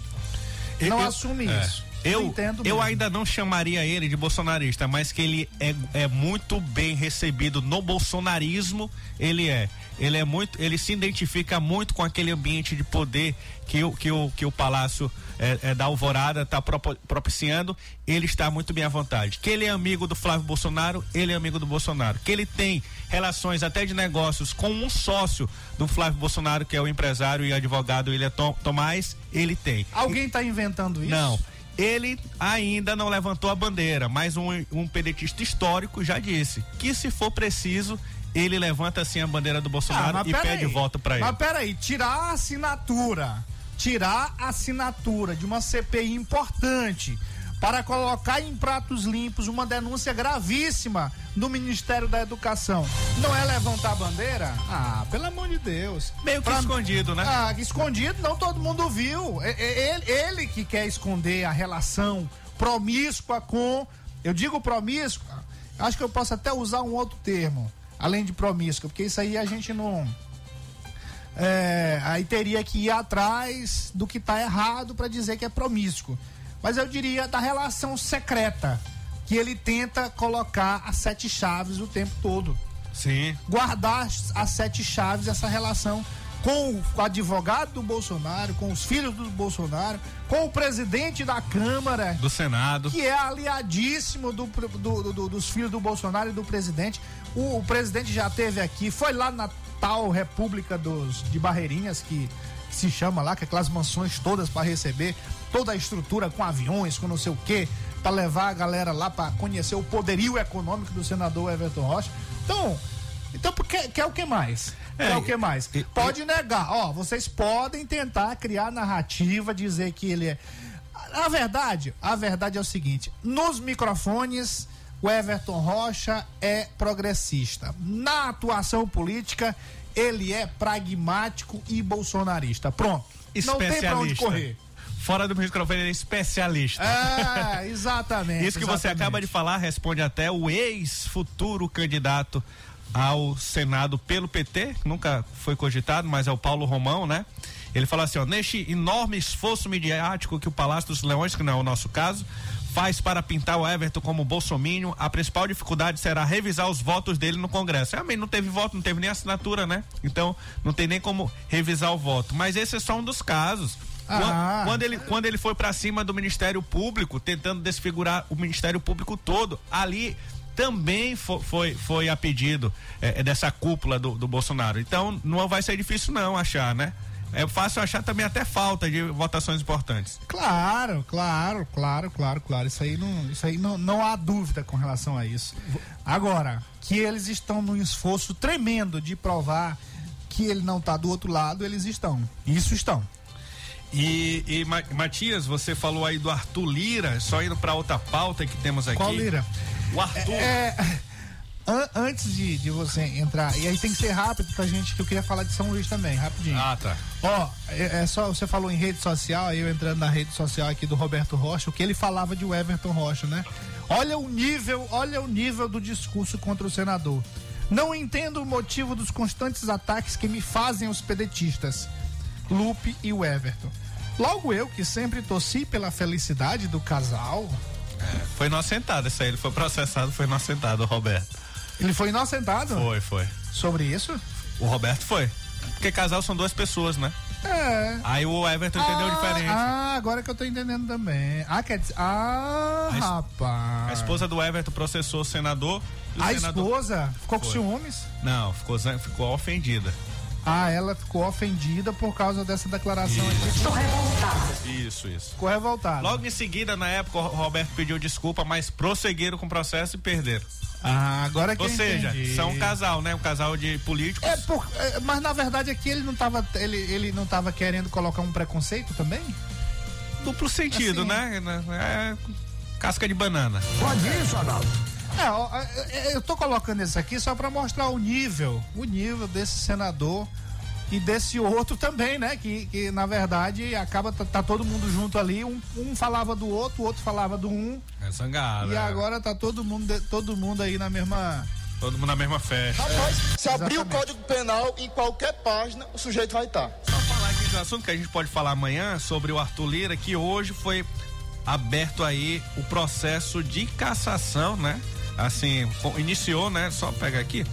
Não Eu- assume é. isso. Eu, entendo eu mesmo. ainda não chamaria ele de bolsonarista, mas que ele é, é muito bem recebido no bolsonarismo, ele é. Ele é muito, ele se identifica muito com aquele ambiente de poder que o, que o, que o Palácio é, é, da Alvorada está propiciando. Ele está muito bem à vontade. Que ele é amigo do Flávio Bolsonaro, ele é amigo do Bolsonaro. Que ele tem relações até de negócios com um sócio do Flávio Bolsonaro, que é o empresário e advogado William Tom- Tomás, ele tem. Alguém tá inventando isso? Não. Ele ainda não levantou a bandeira, mas um, um pedetista histórico já disse que se for preciso, ele levanta assim a bandeira do Bolsonaro Ah, e pede aí. voto para ele. Mas peraí, tirar a assinatura, tirar a assinatura de uma CPI importante para colocar em pratos limpos uma denúncia gravíssima do Ministério da Educação, não é levantar a bandeira? Ah, pelo amor de Deus. Meio que Pra- escondido, né? Ah, escondido, não todo mundo viu. Ele, ele que quer esconder a relação promíscua com. Eu digo promíscua, acho que eu posso até usar um outro termo, além de promíscua, porque isso aí a gente não. É, aí teria que ir atrás do que está errado para dizer que é promíscuo. Mas eu diria da relação secreta, que ele tenta colocar as sete chaves o tempo todo Sim. guardar as, sete chaves essa relação com o, com o advogado do Bolsonaro, com os filhos do Bolsonaro, com o presidente da Câmara, Do Senado. que é aliadíssimo do, do- do- dos filhos do Bolsonaro e do presidente. O, o presidente já teve aqui, foi lá na tal República dos, de Barreirinhas, que se chama lá, que é aquelas mansões todas para receber toda a estrutura com aviões, com não sei o quê, para levar a galera lá para conhecer o poderio econômico do senador Everton Rocha. Então, então quer, quer o que mais? É, quer o que mais? e- Pode negar. Ó, vocês podem tentar criar narrativa, dizer que ele é. A verdade, a verdade é o seguinte: nos microfones, o Everton Rocha é progressista. Na atuação política, ele é pragmático e bolsonarista. Pronto. Não tem pra onde correr. Fora do microfone, ele é especialista. É, exatamente. Isso que você exatamente. acaba de falar responde até o ex-futuro candidato ao Senado pelo PT, nunca foi cogitado, mas é o Paulo Romão, né? Ele fala assim, ó, neste enorme esforço midiático que o Palácio dos Leões, que não é o nosso caso, faz para pintar o Everton como bolsomínio, a principal dificuldade será revisar os votos dele no Congresso. Realmente não teve voto, não teve nem assinatura, né? Então não tem nem como revisar o voto. Mas esse é só um dos casos. Ah. Quando, ele, quando ele foi pra cima do Ministério Público, tentando desfigurar o Ministério Público todo, ali também fo- foi, foi a pedido eh, dessa cúpula do, do Bolsonaro. Então, não vai ser difícil não achar, né? É fácil achar também até falta de votações importantes. Claro, claro, claro, claro, claro. Isso aí não, isso aí não, não há dúvida com relação a isso. Agora, que eles estão num esforço tremendo de provar que ele não está do outro lado, eles estão. Isso estão. E, e Ma- Matias, você falou aí do Arthur Lira, só indo para outra pauta que temos aqui. Qual Lira? O Arthur. É, an- antes de, de você entrar, e aí tem que ser rápido pra gente, que eu queria falar de São Luís também, rapidinho. Ah, tá. Ó, é, é só, você falou em rede social, aí eu entrando na rede social aqui do Roberto Rocha, o que ele falava de Everton Rocha, né? Olha o nível, olha o nível do discurso contra o senador. Não entendo o motivo dos constantes ataques que me fazem os pedetistas, Lupe e o Everton. Logo eu, que sempre torci pela felicidade do casal, Foi inocentado isso aí, ele foi processado, foi inocentado, Roberto. Ele foi inocentado Foi, foi. sobre isso? O Roberto foi. Porque casal são duas pessoas, né? É. Aí o Everton entendeu diferente. Ah, agora que eu tô entendendo também. Ah, quer dizer. Ah, A rapaz. A esposa do Everton processou o senador. o A senador- esposa ficou com Foi. ciúmes? Não, ficou, ficou ofendida. Ah, ela ficou ofendida por causa dessa declaração aqui. Estou revoltada. Isso, isso. Ficou revoltada. Logo em seguida, na época, o Roberto pediu desculpa, mas prosseguiram com o processo e perderam. Ah, agora que Ou eu seja, entendi. são um casal, né? Um casal de políticos. É por, é, mas na verdade aqui ele não tava ele, ele não tava querendo colocar um preconceito também? Duplo sentido, Assim. né? É casca de banana. Pode isso, Arnaldo. É, ó, é, é, eu tô colocando isso aqui só pra mostrar o nível, o nível desse senador e desse outro também, né? Que, que na verdade acaba tá, tá todo mundo junto ali, um, um falava do outro, o outro falava do um, É zangado. e é. agora tá todo mundo todo mundo aí na mesma Todo mundo na mesma festa. Se abrir o Exatamente. Código Penal em qualquer página, o sujeito vai estar. Só falar aqui de um assunto que a gente pode falar amanhã sobre o Arthur Lira, que hoje foi aberto aí o processo de cassação, né? Assim, iniciou, né? Só pegar aqui,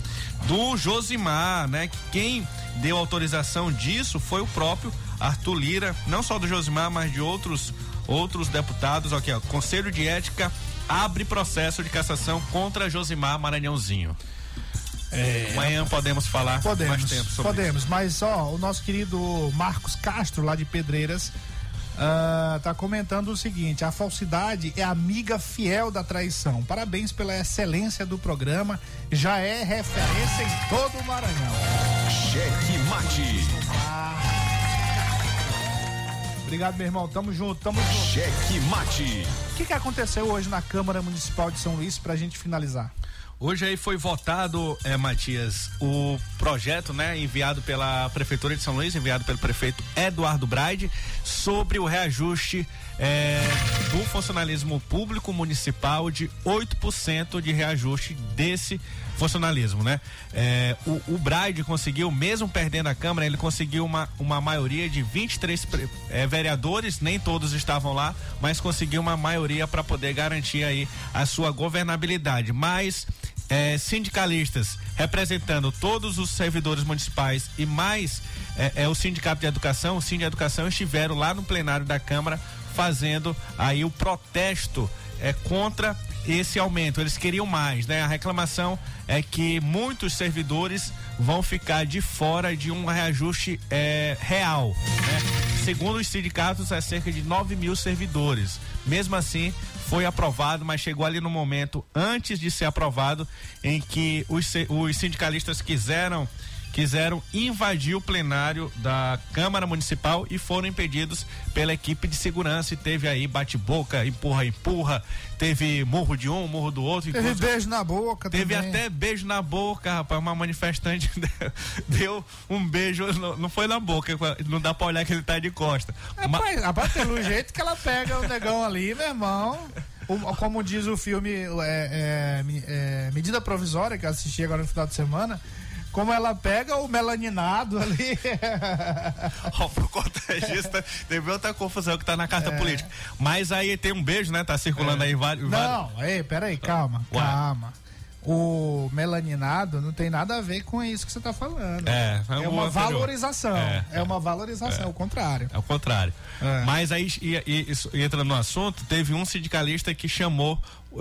do Josimar, né? Que quem deu autorização disso foi o próprio Arthur Lira, não só do Josimar, mas de outros outros deputados. Aqui, ó, Conselho de Ética abre processo de cassação contra Josimar Maranhãozinho. Amanhã podemos falar mais Podemos, tempo sobre podemos, mas ó, o nosso querido Marcos Castro, lá de Pedreiras, ah, tá comentando o seguinte: a falsidade é amiga fiel da traição. Parabéns pela excelência do programa, já é referência em todo o Maranhão. Cheque mate. Obrigado, meu irmão. Tamo junto, tamo junto. Cheque mate. O que, que aconteceu hoje na Câmara Municipal de São Luís pra gente finalizar? Hoje aí foi votado, é, Matias, o projeto, né, enviado pela Prefeitura de São Luís, enviado pelo prefeito Eduardo Braide, sobre o reajuste é, do funcionalismo público municipal de 8% de reajuste desse funcionalismo, né? É, o, o Braide conseguiu, mesmo perdendo a Câmara, ele conseguiu uma, uma maioria de 23 pre- é, vereadores, nem todos estavam lá, mas conseguiu uma maioria para poder garantir aí a sua governabilidade. Mas é, sindicalistas representando todos os servidores municipais e mais é, é, o sindicato de educação, o Sind de Educação estiveram lá no plenário da Câmara fazendo aí o protesto é, contra esse aumento. Eles queriam mais, né? A reclamação é que muitos servidores vão ficar de fora de um reajuste é, real. Né? Segundo os sindicatos, é cerca de 9 mil servidores. Mesmo assim, foi aprovado, mas chegou ali no momento antes de ser aprovado em que os, os sindicalistas quiseram quiseram invadir o plenário da Câmara Municipal e foram impedidos pela equipe de segurança e teve aí bate-boca, empurra, empurra, teve murro de um, murro do outro. Teve inclusive- beijo na boca Teve também. até beijo na boca, rapaz. Uma manifestante deu um beijo, não, foi na boca, não dá pra olhar que ele tá de costa. Ma- Rapaz, rapaz, pelo jeito que ela pega o negão ali, meu irmão. O- como diz o filme é, é, é, Medida Provisória, que eu assisti agora no final de semana, como ela pega o melaninado ali. Ó, pro contagista, teve outra confusão que tá na carta É. política. Mas aí tem um beijo, né? Tá circulando aí vários. vários- Não, ei, peraí, calma, Ué. calma. O melaninado não tem nada a ver com isso que você está falando. É, é uma valorização. É, É, uma valorização, é o contrário. É o contrário. É. Mas aí, e, e, isso, entra no assunto, teve um sindicalista que chamou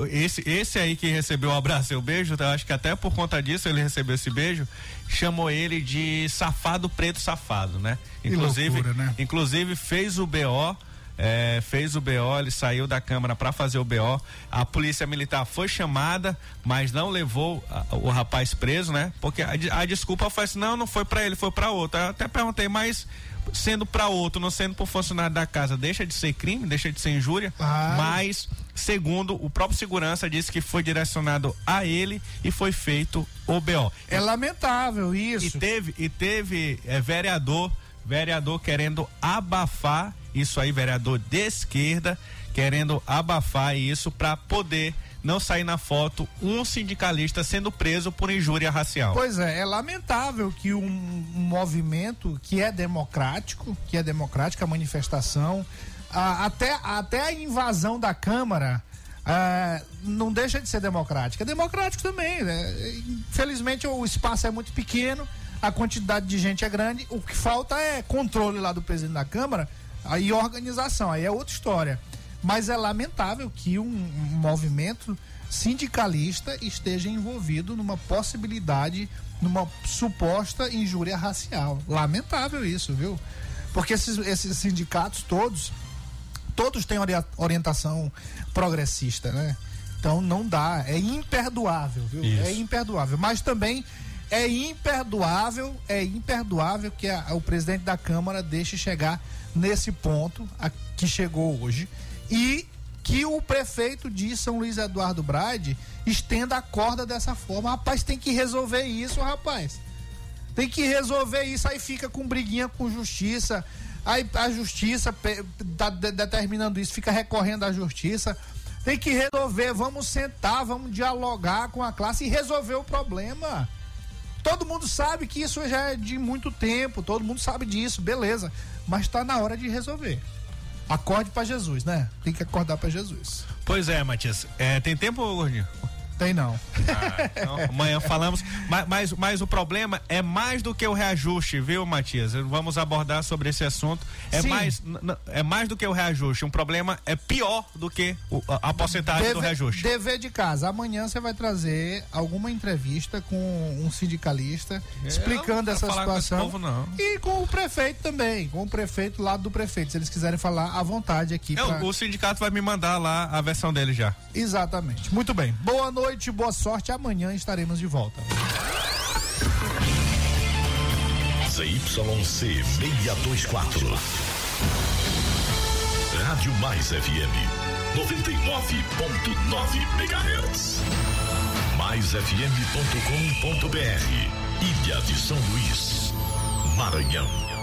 esse, esse aí que recebeu o abraço e o beijo, eu acho que até por conta disso ele recebeu esse beijo, chamou ele de safado preto safado, né? Inclusive, loucura, né? inclusive fez o BO, é, fez o BO, ele saiu da Câmara para fazer o BO. A polícia militar foi chamada, mas não levou a- o rapaz preso, né? Porque a, a desculpa foi assim: não, não foi para ele, foi para outro. Eu até perguntei, mas sendo para outro, não sendo por funcionário da casa, deixa de ser crime, deixa de ser injúria. Mas, segundo o próprio segurança, disse que foi direcionado a ele e foi feito o BO. É lamentável isso. E teve, e teve é, vereador, vereador querendo abafar isso aí, vereador de esquerda, querendo abafar isso para poder não sair na foto um sindicalista sendo preso por injúria racial. Pois é, é lamentável que um, movimento que é democrático, que é democrática a manifestação, até, até a invasão da Câmara ah, não deixa de ser democrática. É democrático também. né? Infelizmente o espaço é muito pequeno, a quantidade de gente é grande. O que falta é controle lá do presidente da Câmara aí organização. Aí é outra história. Mas é lamentável que um, um movimento sindicalista esteja envolvido numa possibilidade, numa suposta injúria racial. Lamentável isso, viu? Porque esses, esses sindicatos todos, todos têm ori- orientação progressista, né? Então não dá, é imperdoável, viu? Isso. É imperdoável. Mas também é imperdoável, é imperdoável que a- o presidente da Câmara deixe chegar nesse ponto a, que chegou hoje e que o prefeito de São Luís Eduardo Brade estenda a corda dessa forma. Rapaz, tem que resolver isso, rapaz. Tem que resolver isso, aí fica com briguinha com justiça. Aí a justiça tá de- determinando isso, fica recorrendo à justiça. Tem que resolver, vamos sentar, vamos dialogar com a classe e resolver o problema. Todo mundo sabe que isso já é de muito tempo, todo mundo sabe disso, beleza. Mas tá na hora de resolver. Acorde para Jesus, né? Tem que acordar para Jesus. Pois é, Matias. É, tem tempo, Gordinho? Tem não. Então, amanhã falamos. Mas, mas, mas o problema é mais do que o reajuste, viu, Matias? Vamos abordar sobre esse assunto. É, Sim. mais, é mais do que o reajuste. Um problema é pior do que o- a, porcentagem do reajuste. Dever de casa. Amanhã você vai trazer alguma entrevista com um sindicalista explicando não essa quero falar com situação. povo, não. E com o prefeito também, com o prefeito lá do prefeito. Se eles quiserem falar à vontade aqui. É, pra- o, sindicato vai me mandar lá a versão dele já. Exatamente. Muito bem. Boa noite, boa sorte. Amanhã estaremos de volta. ZYC 624. Rádio Mais FM 99.9 MHz. MaisFM.com.br. Ilha de São Luís, Maranhão.